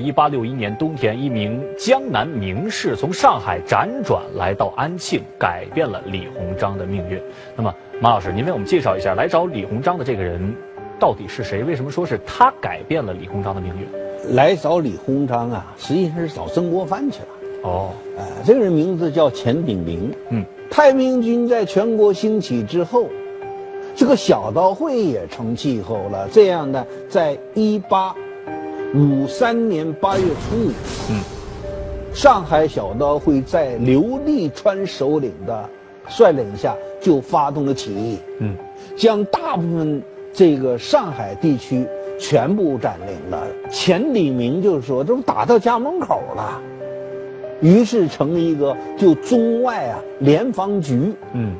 一八六一年冬天，一名江南名士从上海辗转来到安庆，改变了李鸿章的命运。那么，马老师，您为我们介绍一下来找李鸿章的这个人到底是谁？为什么说是他改变了李鸿章的命运？来找李鸿章啊，实际上是找曾国藩去了。哦，哎，这个人名字叫钱鼎铭。嗯，太平军在全国兴起之后，这个小刀会也成气候了。这样呢，在一八五三年八月初五，嗯，上海小刀会在刘立川首领的率领下就发动了起义。嗯，将大部分这个上海地区全部占领了。钱鼎明就说：“这不打到家门口了。”于是成立一个就中外啊联防局。嗯，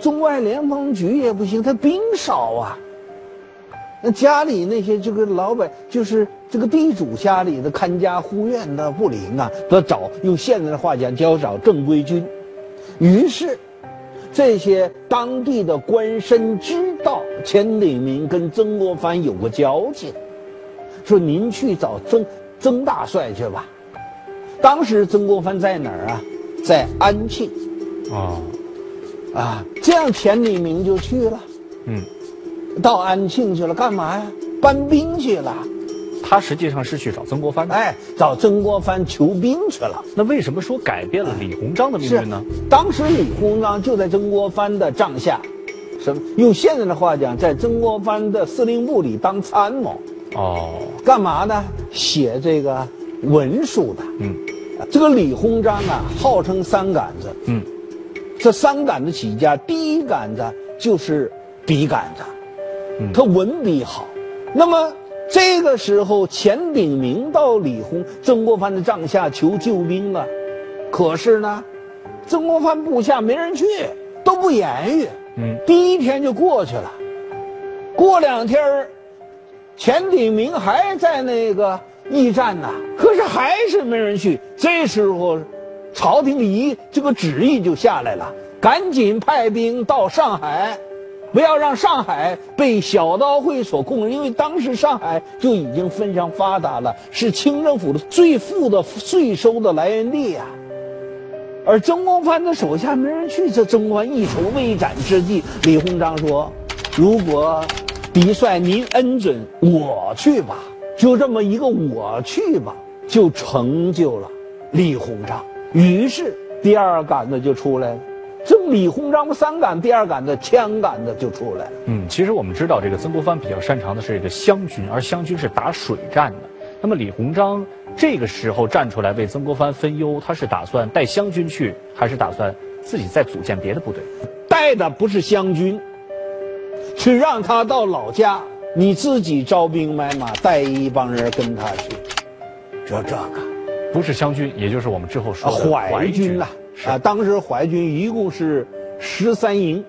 中外联防局也不行，他兵少啊。那家里那些这个老百，就是这个地主家里的看家护院的不灵啊，得找用现在的话讲，就要找正规军。于是，这些当地的官绅知道钱鼎铭跟曾国藩有过交情，说您去找曾曾大帅去吧。当时曾国藩在哪儿啊？在安庆。哦，啊，这样钱鼎铭就去了。嗯，到安庆去了，干嘛呀？搬兵去了。他实际上是去找曾国藩的。哎，找曾国藩求兵去了。那为什么说改变了李鸿章的命运呢？当时李鸿章就在曾国藩的帐下，什么？用现在的话讲，在曾国藩的司令部里当参谋。哦，干嘛呢？写这个文书的。嗯，这个李鸿章啊，号称三杆子。嗯，这三杆子起家，第一杆子就是笔杆子，嗯他文笔好。那么这个时候，钱鼎明到李鸿曾国藩的帐下求救兵了，可是呢，曾国藩部下没人去，都不言语。嗯，第一天就过去了，过两天儿钱鼎明还在那个驿站呢，可是还是没人去。这时候，朝廷一这个旨意就下来了，赶紧派兵到上海，不要让上海被小刀会所控制。因为当时上海就已经非常发达了，是清政府的最富的税收的来源地呀、而曾国藩的手下没人去，这曾国藩一筹未展之际，李鸿章说：“如果嫡帅您恩准，我去吧。”就这么一个我去吧，就成就了李鸿章。于是第二杆子就出来了，这李鸿章三杆，第二杆子枪杆子就出来了。嗯，其实我们知道，这个曾国藩比较擅长的是这个湘军，而湘军是打水战的。那么李鸿章这个时候站出来为曾国藩分忧，他是打算带湘军去，还是打算自己再组建别的部队？带的不是湘军，是让他到老家，你自己招兵买马，带一帮人跟他去。就这个不是湘军，也就是我们之后说啊，的淮军呐、是啊，当时淮军一共是十三营，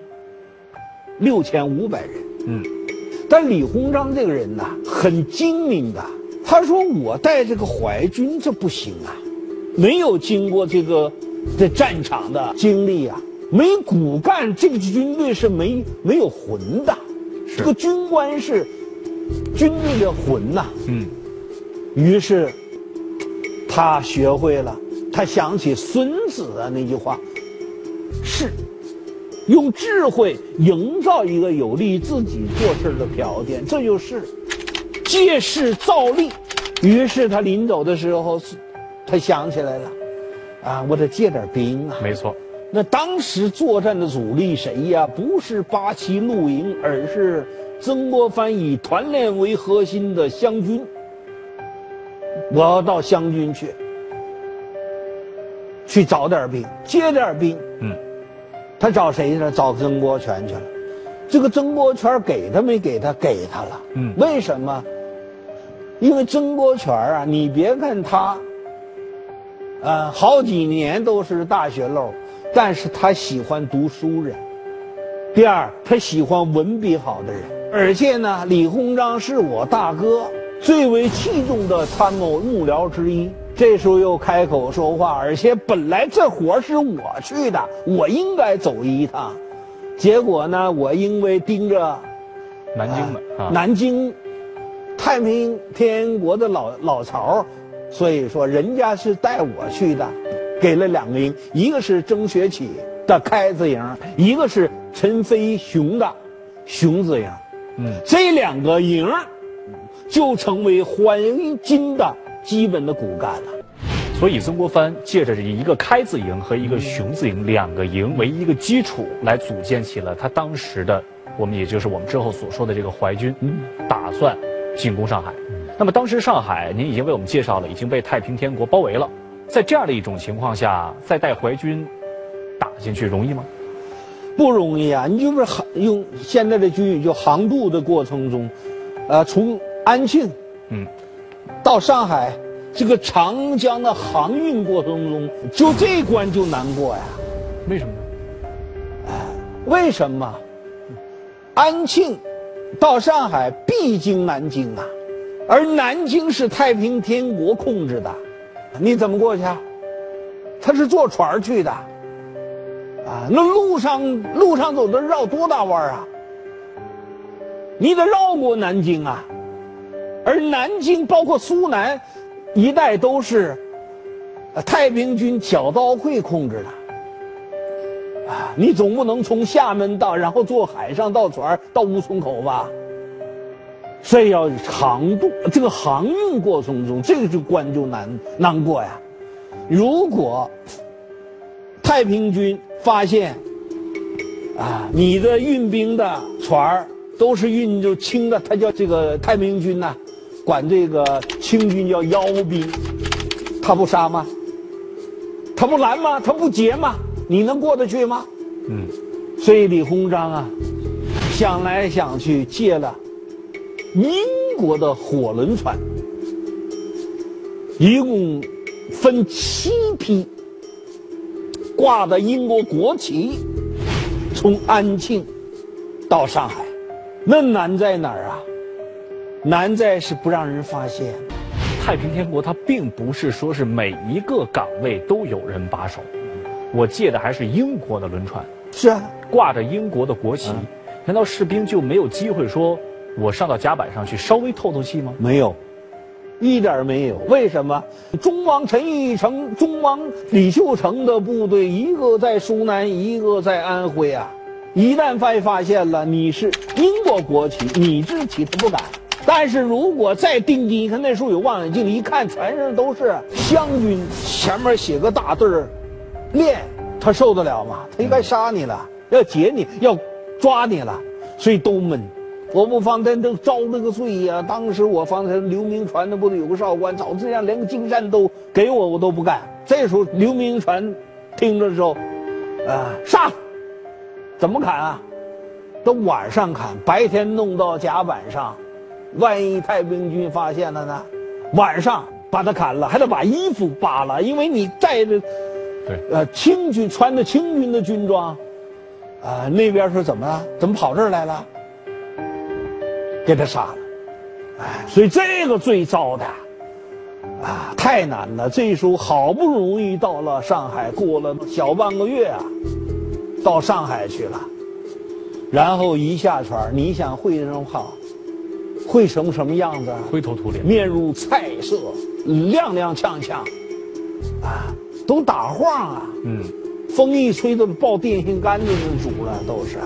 六千五百人。嗯，但李鸿章这个人呐，很精明的。他说：“我带这个淮军这不行啊，没有经过这个这战场的经历啊，没骨干，这个军队是没没有魂的。这个军官是军队的魂呐、嗯，于是他学会了，他想起孙子的那句话：“是用智慧营造一个有利于自己做事的条件，这就是借势造利。”于是他临走的时候，他想起来了，啊，我得借点兵啊。没错。那当时作战的主力谁呀？不是八旗露营，而是曾国藩以团练为核心的湘军。我要到湘军去，去找点兵，接点兵。嗯，他找谁去了？找曾国荃去了。这个曾国荃给他没给他？给他了。嗯为什么？因为曾国荃啊，你别看他，呃，好几年都是大学漏，但是他喜欢读书人。第二，他喜欢文笔好的人，而且呢，李鸿章是我大哥最为器重的参谋幕僚之一。这时候又开口说话，而且本来这活是我去的，我应该走一趟，结果呢，我因为盯着南京的啊，南京太平天国的老老巢，所以说人家是带我去的，给了两个营，一个是曾学启的开字营，一个是陈飞雄的雄字营。嗯，这两个营就成为淮金的基本的骨干了。所以曾国藩借着这一个开字营和一个雄字营两个营为一个基础，来组建起了他当时的我们也就是我们之后所说的这个淮军，打算进攻上海。那么当时上海您已经为我们介绍了，已经被太平天国包围了。在这样的一种情况下，再带淮军打进去容易吗？不容易啊！你就是航用现在的军语，就航渡的过程中，呃，从安庆，嗯，到上海。这个长江的航运过程中，就这关就难过呀。为什么？哎，为什么？安庆到上海必经南京啊，而南京是太平天国控制的，你怎么过去啊？他是坐船去的，啊，那路上路上走的绕多大弯啊？你得绕过南京啊，而南京包括苏南。一带都是太平军剿刀会控制的啊！你总不能从厦门到，然后坐海上到船到乌村口吧？所以要航渡这个航运过程中，这个就关就难难过呀。如果太平军发现啊，你的运兵的船都是运就轻的，他叫这个太平军呐。管这个清军叫妖兵，他不杀吗？他不拦吗？他不劫吗？你能过得去吗？嗯，所以李鸿章啊，想来想去借了英国的火轮船，一共分七批，挂的英国国旗，从安庆到上海，那难在哪儿啊？难在是不让人发现，太平天国它并不是说是每一个岗位都有人把守，我借的还是英国的轮船，是啊，挂着英国的国旗，难道士兵就没有机会说，我上到甲板上去稍微透透气吗？没有，一点没有。为什么？中王陈玉成、中王李秀成的部队，一个在苏南，一个在安徽啊，一旦被发现了你是英国国旗，你自己他不敢。但是如果再盯紧，一看那时候有望远镜，一看全身都是湘军，前面写个大字儿“练”，他受得了吗？他应该杀你了，要劫你，要抓你了，所以都闷。我不方才都遭那个罪呀！当时我方才刘铭传的部队有个少官，早这样连个金山都给我，我都不干。这时候刘铭传听着之后，啊，杀！怎么砍啊？都晚上砍，白天弄到甲板上。万一太平军发现了呢？晚上把他砍了，还得把衣服扒了，因为你带着，对，呃，清军穿的清军的军装，啊，那边说怎么了？怎么跑这儿来了？给他杀了，哎，所以这个最糟的，啊，太难了。这时候好不容易到了上海，过了小半个月啊，到上海去了，然后一下船，你想会这种跑？会成什么样子？灰头土脸，面如菜色，踉踉跄跄，啊，都打晃啊！嗯，风一吹都抱电线杆子那主了，都是。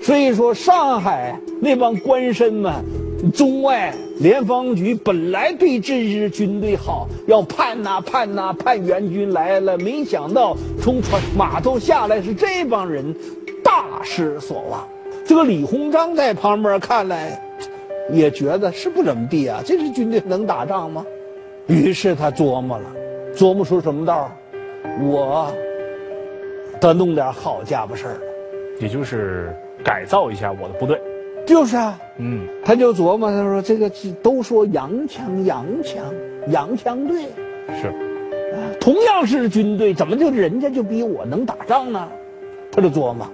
所以说，上海那帮官绅们，中外联防局本来对这支军队好，要盼呐盼呐盼援军来了，没想到从船码头下来是这帮人，大失所望。这个李鸿章在旁边看来。也觉得是不怎么地啊，这支军队能打仗吗？于是他琢磨了，琢磨出什么道我得弄点好家伙事儿，也就是改造一下我的部队。就是啊，嗯，他就琢磨，他说这个都说洋枪洋枪洋枪队是，同样是军队，怎么就人家就比我能打仗呢？他就琢磨，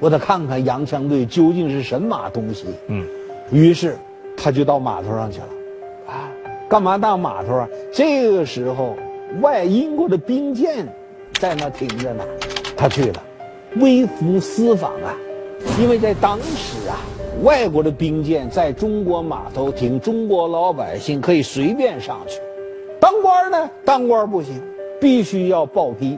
我得看看洋枪队究竟是神马东西。嗯，于是。他就到码头上去了，啊，干嘛到码头啊？这个时候，外英国的兵舰在那停着呢，他去了，微服私访啊。因为在当时啊，外国的兵舰在中国码头停，中国老百姓可以随便上去。当官呢，当官不行，必须要报批，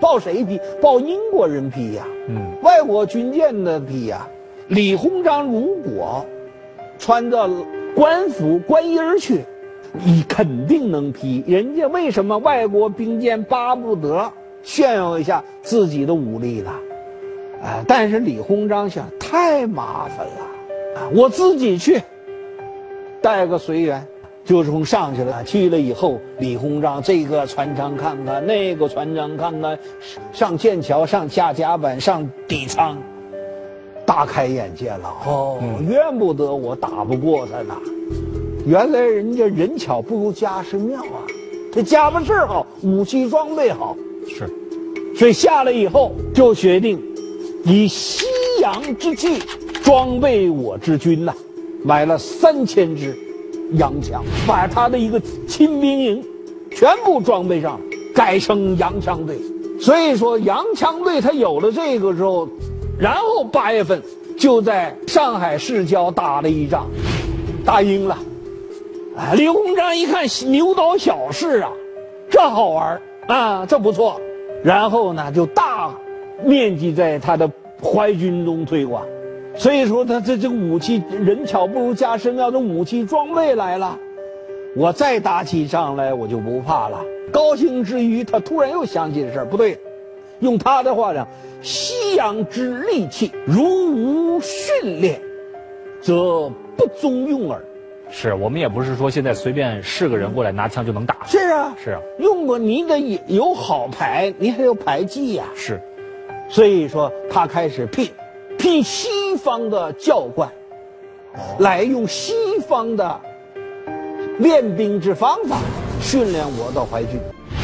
报谁批？报英国人批呀。嗯，外国军舰的批呀。李鸿章如果穿着官服、官衣儿去，你肯定能批。人家为什么外国兵舰巴不得炫耀一下自己的武力呢？啊！但是李鸿章想，太麻烦了，啊，我自己去，带个随员，就从上去了。去了以后，李鸿章这个船舱看看，那个船舱看看，上剑桥，上下甲板，上底舱，大开眼界了。哦，怨不得我打不过他呢，原来人家人巧不如家事妙啊，这家伙事好，武器装备好，是，所以下来以后就决定。以西洋之气装备我之军呐，买了三千支洋枪，把他的一个亲兵营全部装备上，改成洋枪队。所以说，洋枪队他有了这个之后，然后八月份就在上海市郊打了一仗，打赢了。啊，李鸿章一看牛刀小试啊，这好玩啊，这不错。然后呢，就大。面积在他的淮军中推广，所以说他这这个武器人巧不如家身妙，这武器装备来了，我再打起仗来我就不怕了。高兴之余，他突然又想起这事儿，不对，用他的话讲，西洋之利器，如无训练，则不中用耳。是我们也不是说现在随便是个人过来拿枪就能打。是啊，是啊，用过你得有好牌，你还有牌技呀。是。所以说，他开始聘聘西方的教官，来用西方的练兵之方法训练我的淮军。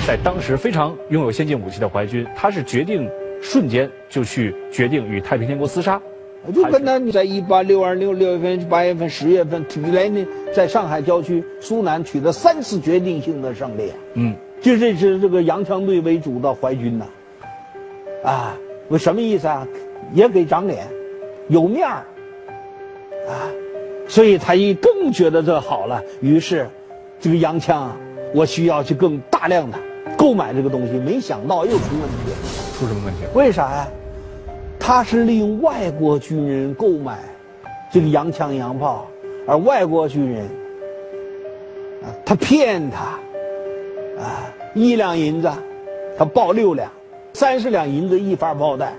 在当时非常拥有先进武器的淮军，他是决定瞬间就去决定与太平天国厮杀。我就跟他在一八六二六六月份、八月份、十月份，以来呢，在上海郊区、苏南取得三次决定性的胜利。嗯，就这支这个洋枪队为主的淮军呐，啊。我什么意思啊？也给长脸，有面儿啊，所以他一更觉得这好了。于是，这个洋枪啊，我需要去更大量的购买这个东西。没想到又出问题，出什么问题？为啥呀？他是利用外国军人购买这个洋枪洋炮，而外国军人啊，他骗他啊，一两银子，他报六两。三十两银子一发炮弹，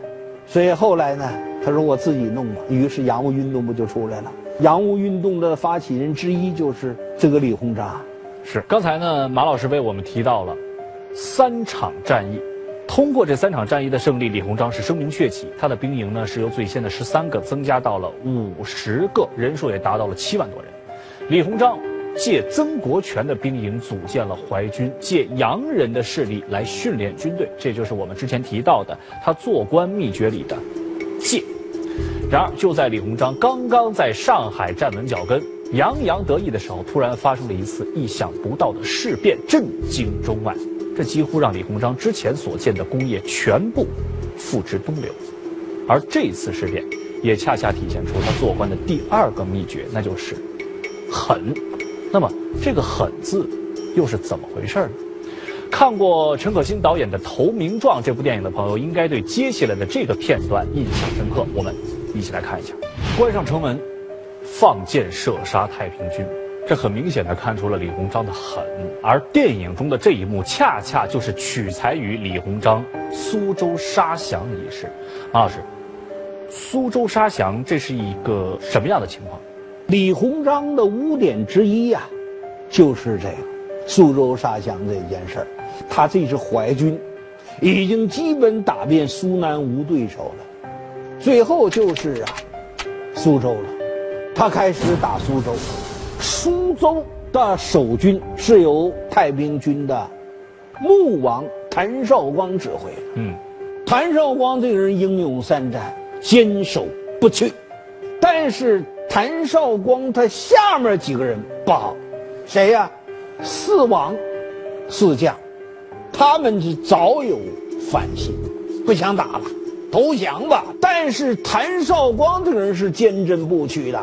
所以后来呢，他说我自己弄吧。于是洋务运动不就出来了？洋务运动的发起人之一就是这个李鸿章。是刚才呢，马老师为我们提到了三场战役，通过这三场战役的胜利，李鸿章是声名鹊起。他的兵营呢是由最先的十三个增加到了五十个，人数也达到了七万多人。李鸿章。借曾国荃的兵营组建了淮军，借洋人的势力来训练军队，这就是我们之前提到的他做官秘诀里的“借”。然而，就在李鸿章刚刚在上海站稳脚跟、洋洋得意的时候，突然发生了一次意想不到的事变，震惊中外。这几乎让李鸿章之前所建的功业全部付之东流。而这次事变，也恰恰体现出他做官的第二个秘诀，那就是狠。那么这个“狠”字又是怎么回事呢？看过陈可辛导演的《投名状》这部电影的朋友，应该对接下来的这个片段印象深刻。我们一起来看一下：关上城门，放箭射杀太平军。这很明显的看出了李鸿章的狠。而电影中的这一幕，恰恰就是取材于李鸿章苏州杀降一事。马老师，苏州杀降这是一个什么样的情况？李鸿章的污点之一呀，就是这个苏州杀降这件事儿。他这支淮军已经基本打遍苏南无对手了，最后就是啊苏州了。他开始打苏州，苏州的守军是由太平军的穆王谭绍光指挥的。嗯，谭绍光这个人英勇善战，坚守不屈，但是。谭绍光他下面几个人不好，谁呀？四王、四将，他们是早有反心，不想打了。投降吧。但是谭绍光这个人是坚贞不屈的，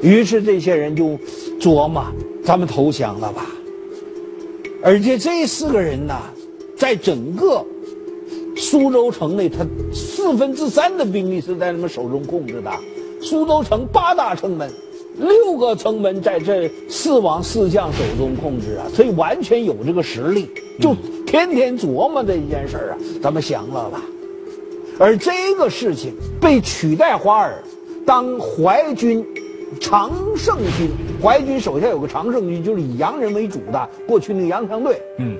于是这些人就琢磨：咱们投降了吧。而且这四个人呢，在整个苏州城内，他四分之三的兵力是在他们手中控制的。苏州城八大城门，六个城门在这四王四将手中控制啊，所以完全有这个实力。就天天琢磨这一件事儿啊，咱们降了吧。而这个事情被取代华尔当淮军常胜军，淮军手下有个常胜军，就是以洋人为主的，过去那个洋枪队。嗯，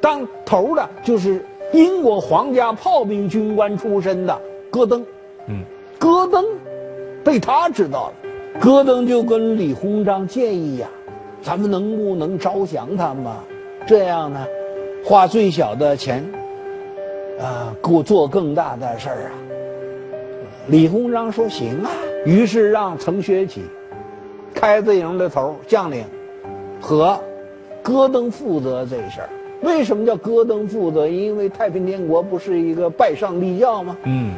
当头的就是英国皇家炮兵军官出身的戈登。嗯，戈登。被他知道了，戈登就跟李鸿章建议呀：“咱们能不能招降他们？这样呢，花最小的钱，啊，给我做更大的事儿啊。”李鸿章说：“行啊。”于是让程学启、开字营的头将领和戈登负责这事儿。为什么叫戈登负责？因为太平天国不是一个拜上帝教吗？嗯。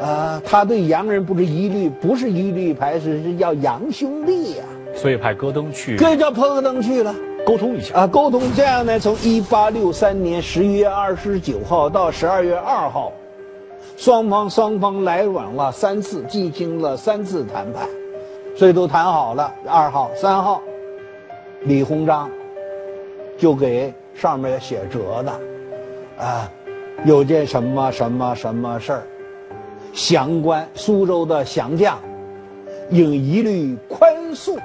啊，他对洋人不是一律，不是一律排斥，是叫洋兄弟呀。所以派戈登去，这叫派戈登去了，沟通一下啊，沟通。这样呢，从一八六三年十一月二十九号到十二月二号，双方双方来往了三次，进行了三次谈判，所以都谈好了。二号、三号，李鸿章就给上面写折子，啊，有件什么什么什么事儿。降官苏州的降将，应一律宽恕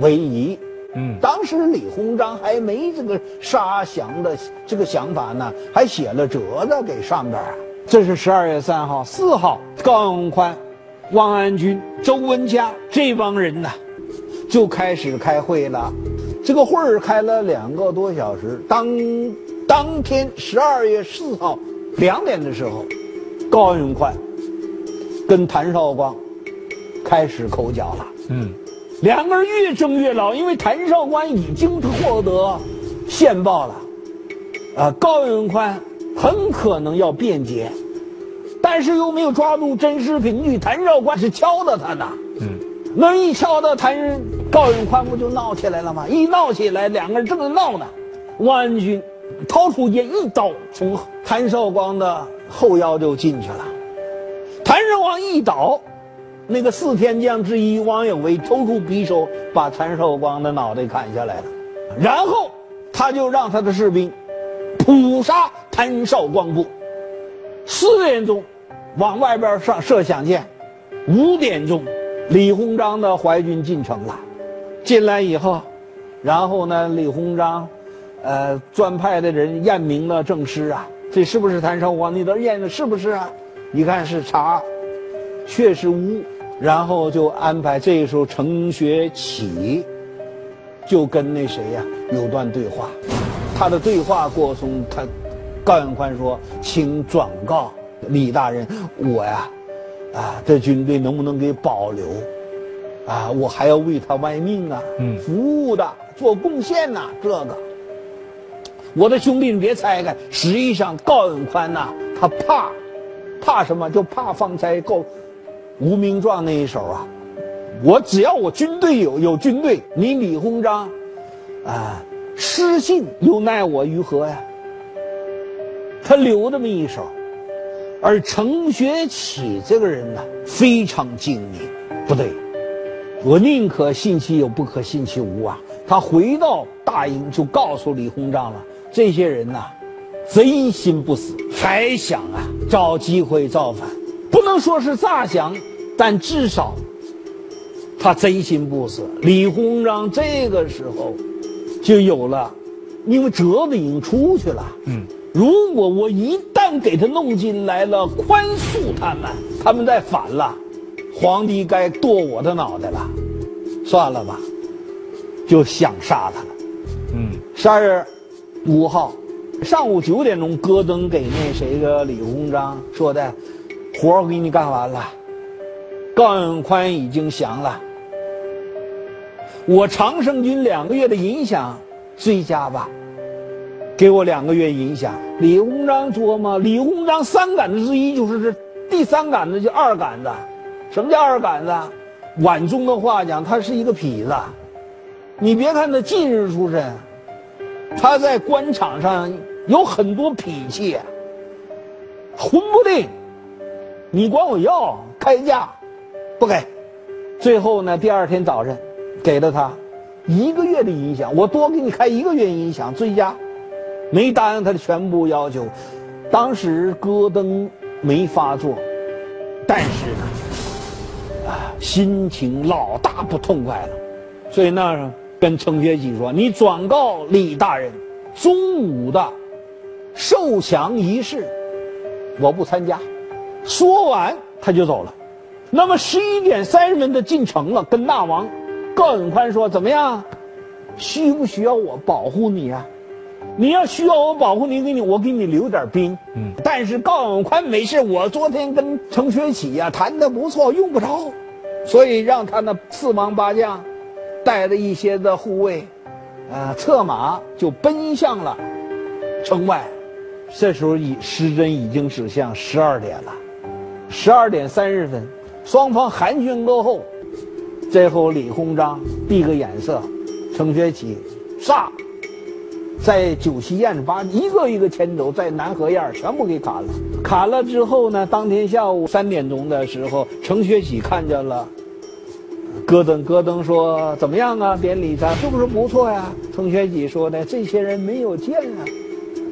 为宜。嗯，当时李鸿章还没这个杀降的这个想法呢，还写了折子给上边啊。这是十二月三号、四号，高永宽、汪安军、周文佳这帮人呢，就开始开会了。这个会儿开了两个多小时。当当天十二月四号两点的时候，高永宽。跟谭绍光开始口角了，嗯，两个人越争越老，因为谭绍光已经获得线报了，啊，高永宽很可能要辩解，但是又没有抓住真实凭据，谭绍光是敲的他的，嗯，那一敲的谭高永宽不就闹起来了吗？一闹起来，两个人正在闹呢，汪安军掏出剑一刀从谭绍光的后腰就进去了。谭绍光一倒，那个四天将之一王有为抽出匕首，把谭绍光的脑袋砍下来了。然后他就让他的士兵扑杀谭绍光部。四点钟往外边上射响箭，五点钟李鸿章的淮军进城了。进来以后，然后呢，李鸿章，呃，专派的人验明了证尸啊，这是不是谭绍光？你都验的是不是啊？一看是查，确实无，然后就安排这时候程学启就跟那谁呀有段对话，他的对话过程，他高永宽说：“请转告李大人，我呀，啊，这军队能不能给保留？啊，我还要为他卖命啊，服务的，做贡献呐，这个。我的兄弟，你别猜开，实际上高永宽呐，他怕。”怕什么？就怕方才告《无名状》那一手啊！我只要我军队有有军队，你李鸿章，啊，失信又奈我于何呀？他留这么一手，而程学启这个人呢，非常精明。不对，我宁可信其有，不可信其无啊！他回到大营就告诉李鸿章了，这些人呐。贼心不死，还想啊找机会造反，不能说是诈降，但至少他贼心不死。李鸿章这个时候就有了，因为折子已经出去了。嗯，如果我一旦给他弄进来了，宽恕他们，他们再反了，皇帝该剁我的脑袋了。算了吧，就想杀他了。嗯，十二月五号。上午九点钟，戈登给那谁个李鸿章说的，活儿给你干完了，高永宽已经降了，我常胜军两个月的影响追加吧，给我两个月影响。李鸿章琢磨，李鸿章三杆子之一就是这第三杆子，就二杆子。什么叫二杆子？晚中的话讲，他是一个痞子。你别看他进士出身，他在官场上有很多脾气，混不定。你管我要开价，不给。最后呢，第二天早晨，给了他一个月的影响，我多给你开一个月影响，最佳，没答应他的全部要求。当时戈登没发作，但是呢，啊，心情老大不痛快了，所以那跟程学启说：“你转告李大人，中午的受降仪式，我不参加。”说完他就走了。那么十一点三十分的进城了，跟大王高永宽说：“怎么样？需不需要我保护你啊？你要需要我保护你，给你我给你留点兵。嗯，但是高永宽没事，我昨天跟程学启呀谈的不错，用不着，所以让他那四王八将带着一些的护卫，啊，策马就奔向了城外。这时候已时针已经指向十二点了，十二点三十分。”双方寒暄过后，最后李鸿章递个眼色，程学启杀，在酒席宴上把一个一个牵走，在南河沿全部给砍了。砍了之后呢，当天下午三点钟的时候，程学启看见了戈登，戈登说：“怎么样啊？典礼上是不是不错呀？”程学启说呢：“这些人没有见啊。”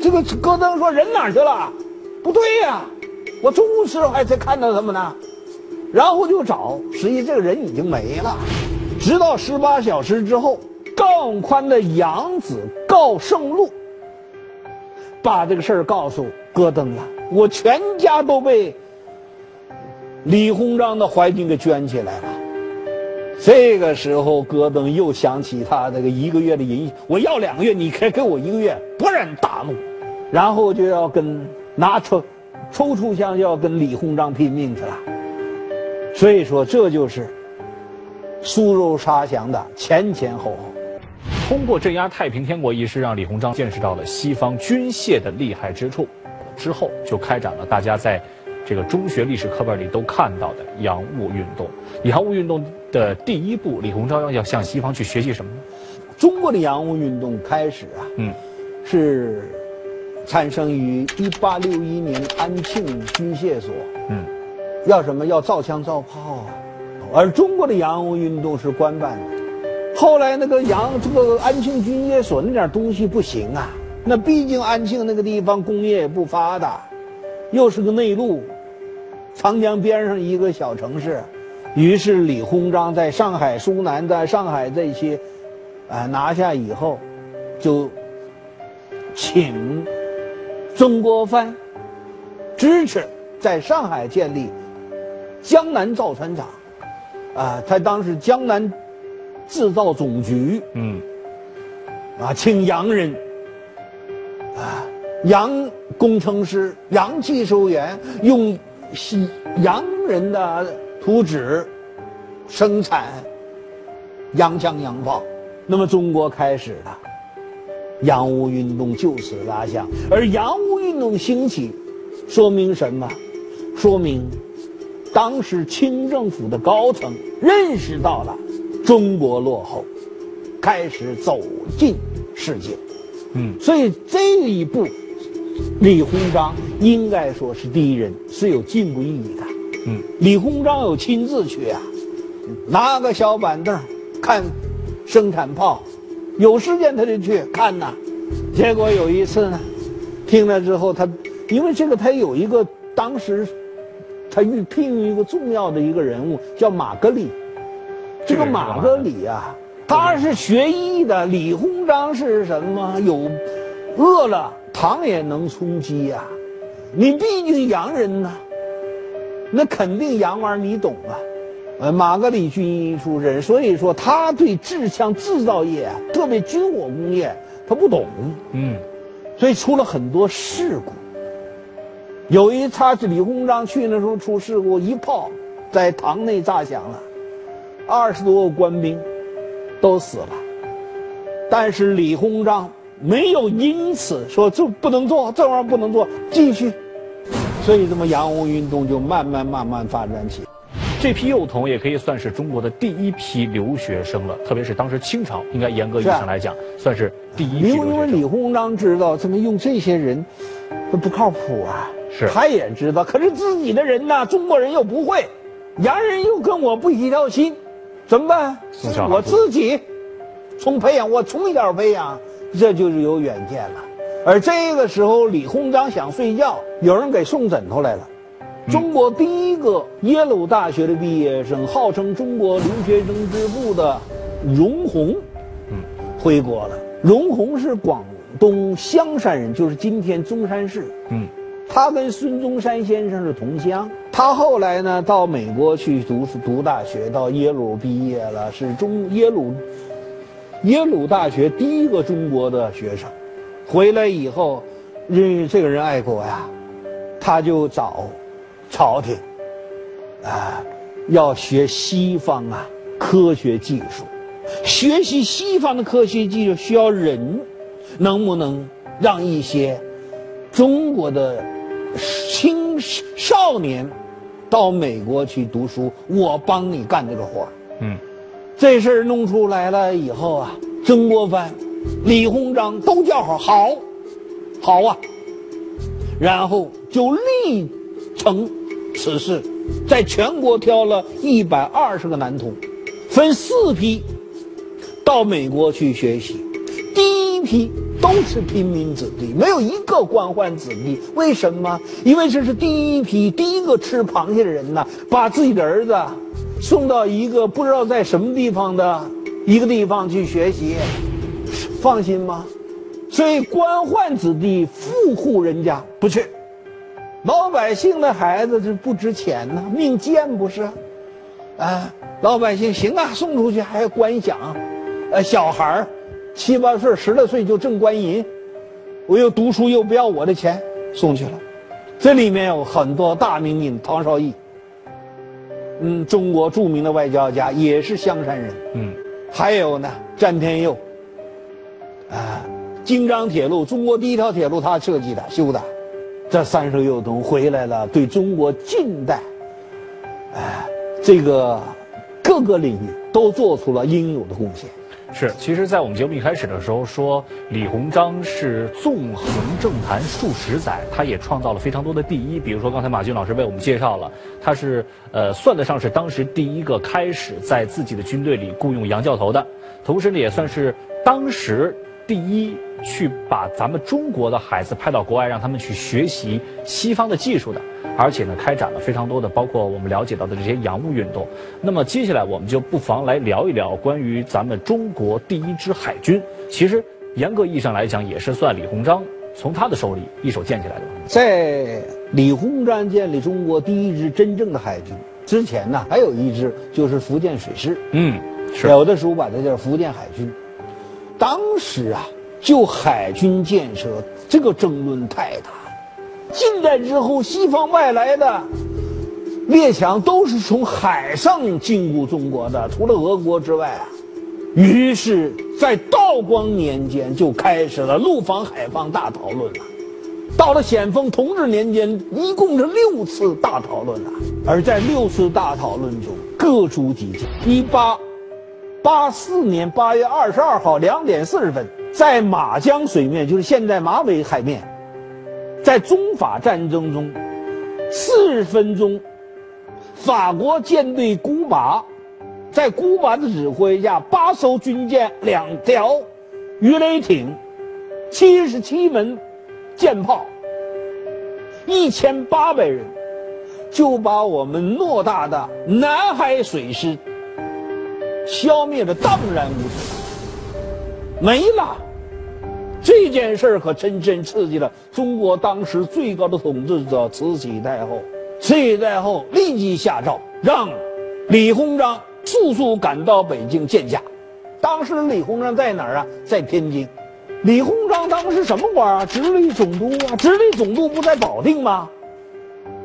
这个戈登说：“人哪去了？不对呀，我中午时候还在看到他们呢。”然后就找，实际这个人已经没了。直到十八小时之后，高宽的养子高盛禄把这个事儿告诉戈登了。我全家都被李鸿章的怀军给圈起来了。这个时候，戈登又想起他这个一个月的银，我要两个月，你可以给我一个月，勃然大怒，然后就要跟拿出抽出枪就要跟李鸿章拼命去了。所以说，这就是苏州杀降的前前后后。通过镇压太平天国一事，让李鸿章见识到了西方军械的厉害之处。之后就开展了大家在这个中学历史课本里都看到的洋务运动。洋务运动的第一步，李鸿章要向西方去学习什么呢？中国的洋务运动开始啊，嗯，是产生于一八六一年安庆军械所，嗯。要什么？要造枪造炮啊！而中国的洋务运动是官办的。后来那个洋这个安庆军械所那点东西不行啊，那毕竟安庆那个地方工业也不发达，又是个内陆，长江边上一个小城市。于是李鸿章在上海、苏南，在上海这些，啊拿下以后，就请曾国藩支持在上海建立。江南造船厂，啊，他当时江南制造总局，嗯，啊，请洋人，啊，洋工程师、洋技术员用西洋人的图纸生产洋枪洋炮，那么中国开始了洋务运动就此拉响。而洋务运动兴起，说明什么？说明。当时清政府的高层认识到了中国落后，开始走进世界，嗯，所以这一步，李鸿章应该说是第一人，是有进步意义的，嗯，李鸿章有亲自去啊，拿个小板凳看生产炮，有时间他就去看呐，结果有一次呢，听了之后他，因为这个他有一个当时。他遇聘用一个重要的一个人物，叫马格里。这个马格里啊，他是学医的。李鸿章是什么？有饿了糖也能充饥呀。你毕竟洋人呐，那肯定洋玩你懂啊。呃，马格里军医出身，所以说他对制枪制造业啊，特别军火工业，他不懂。嗯，所以出了很多事故。有一次，是李鸿章去那时候出事故，一炮在堂内炸响了，二十多个官兵都死了。但是李鸿章没有因此说这不能做，这玩意儿不能做，继续。所以，这么洋务运动就慢慢慢慢发展起。这批幼童也可以算是中国的第一批留学生了，特别是当时清朝，应该严格意义上来讲，算是第一批留学生。因为李鸿章知道，怎么用这些人，不靠谱啊。是。他也知道，可是自己的人呐，中国人又不会，洋人又跟我不一条心，怎么办？我自己从培养，我从小培养，这就是有远见了。而这个时候，李鸿章想睡觉，有人给送枕头来了。中国第一个耶鲁大学的毕业生，号称中国留学生之父的荣闳，嗯，回国了。荣闳是广东香山人，就是今天中山市。嗯，他跟孙中山先生是同乡。他后来呢，到美国去读读大学，到耶鲁毕业了，是中耶鲁耶鲁大学第一个中国的学生。回来以后，因为这个人爱国呀，他就找朝廷啊，要学西方啊科学技术。学习西方的科学技术需要人，能不能让一些中国的青少年到美国去读书？我帮你干这个活嗯，这事儿弄出来了以后啊，曾国藩。李鸿章都叫好，好，好啊！然后就力成此事，在全国挑了一百二十个男童，分四批到美国去学习。第一批都是平民子弟，没有一个官宦子弟。为什么？因为这是第一批第一个吃螃蟹的人呐，把自己的儿子送到一个不知道在什么地方的一个地方去学习。放心吗？所以官宦子弟、富户人家不去，老百姓的孩子是不值钱呢，命贱不是？啊，老百姓行啊，送出去还要官饷，呃，小孩儿七八岁、十来岁就挣官银，我又读书又不要我的钱，送去了。这里面有很多大名鼎，唐绍义，嗯，中国著名的外交家，也是香山人，嗯，还有呢，詹天佑。啊，京张铁路，中国第一条铁路，他设计的、修的。这三十幼童回来了，对中国近代，哎，这个各个领域都做出了应有的贡献。是，其实，在我们节目一开始的时候说，李鸿章是纵横政坛数十载，他也创造了非常多的第一。比如说，刚才马军老师为我们介绍了，他是呃，算得上是当时第一个开始在自己的军队里雇佣洋教头的，同时呢，也算是当时。第一，去把咱们中国的孩子派到国外，让他们去学习西方的技术的，而且呢，开展了非常多的，包括我们了解到的这些洋务运动。那么接下来，我们就不妨来聊一聊关于咱们中国第一支海军。其实，严格意义上来讲，也是算李鸿章从他的手里一手建起来的。在李鸿章建立中国第一支真正的海军之前呢，还有一支就是福建水师。嗯，是有的时候把它叫福建海军。当时啊，就海军建设这个争论太大了。近代之后，西方外来的列强都是从海上进入中国的，除了俄国之外啊。于是，在道光年间就开始了陆防海防大讨论了。到了咸丰同治年间，一共是六次大讨论了。而在六次大讨论中，各抒己见。一八。八四年八月二十二号两点四十分，在马江水面，就是现在马尾海面，在中法战争中，四十分钟，法国舰队孤马，在孤马的指挥下，八艘军舰、两条鱼雷艇、七十七门舰炮，一千八百人，就把我们偌大的南海水师。消灭的荡然无存，没了。这件事儿可真真刺激了中国当时最高的统治者慈禧太后。慈禧太后立即下诏，让李鸿章速速赶到北京见驾。当时李鸿章在哪儿啊？在天津。李鸿章当时什么官啊？直隶总督啊！直隶总督不在保定吗？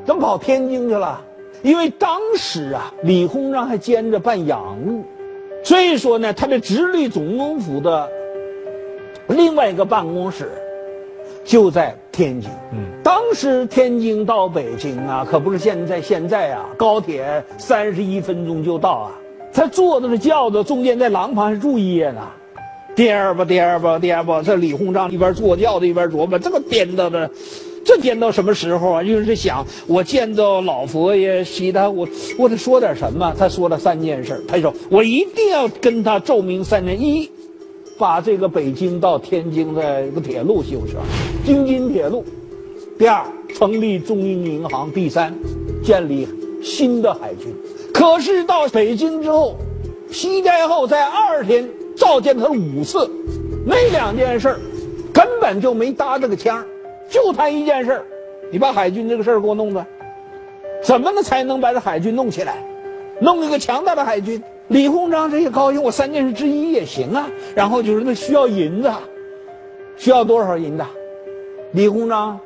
怎么跑天津去了？因为当时啊，李鸿章还兼着办洋务。所以说呢，他的直隶总督府的另外一个办公室就在天津。嗯，当时天津到北京啊，可不是现在现在啊，高铁三十一分钟就到啊。他坐的是轿子，中间在廊旁还住一夜呢。颠吧颠吧颠吧，这李鸿章一边坐轿子一边琢磨，这个颠到的，这颠到什么时候啊？就是想我见到老佛爷，西他我我得说点什么。他说了三件事，他说我一定要跟他奏明三件：一，把这个北京到天津的一个铁路修上，京津铁路；第二，成立中英银行；第三，建立新的海军。可是到北京之后，西太后在二天。召见他五次，那两件事根本就没搭这个腔儿就他一件事儿你把海军这个事儿给我弄的，怎么能才能把这海军弄起来，弄一个强大的海军？李鸿章这也高兴，我三件事之一也行啊。然后就是那需要银子，需要多少银子？李鸿章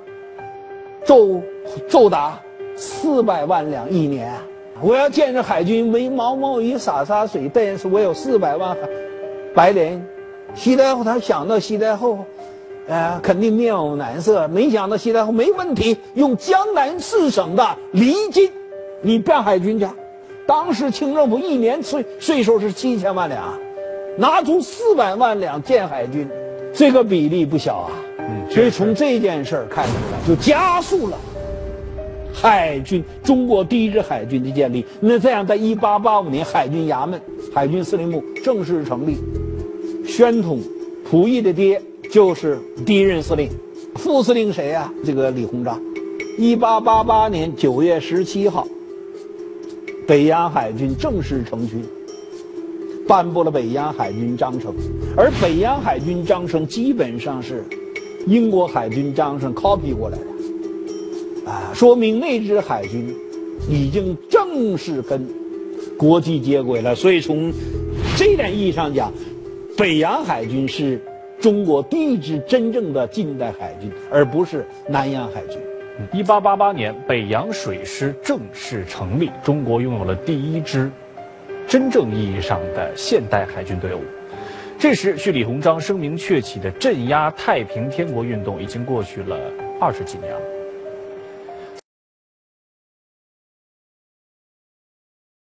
奏奏答四百万两一年，我要建设海军，为毛毛雨洒洒水，但是我有四百万。白莲，西太后他想到西太后，呃，肯定面有难色。没想到西太后没问题，用江南四省的厘金，你办海军去。当时清政府一年税税收是七千万两，拿出四百万两建海军，这个比例不小啊。嗯，所以从这件事儿看出来，就加速了海军中国第一支海军的建立。那这样，在一八八五年，海军衙门、海军司令部正式成立。宣统，溥仪的爹就是第一任司令，副司令谁呀？这个李鸿章。一八八八年九月十七号，北洋海军正式成军，颁布了北洋海军章程。而北洋海军章程基本上是英国海军章程 copy 过来的，啊，说明那支海军已经正式跟国际接轨了。所以从这点意义上讲。北洋海军是中国第一支真正的近代海军，而不是南洋海军。一八八八年，北洋水师正式成立，中国拥有了第一支真正意义上的现代海军队伍。这时，距李鸿章声名鹊起的镇压太平天国运动已经过去了二十几年了。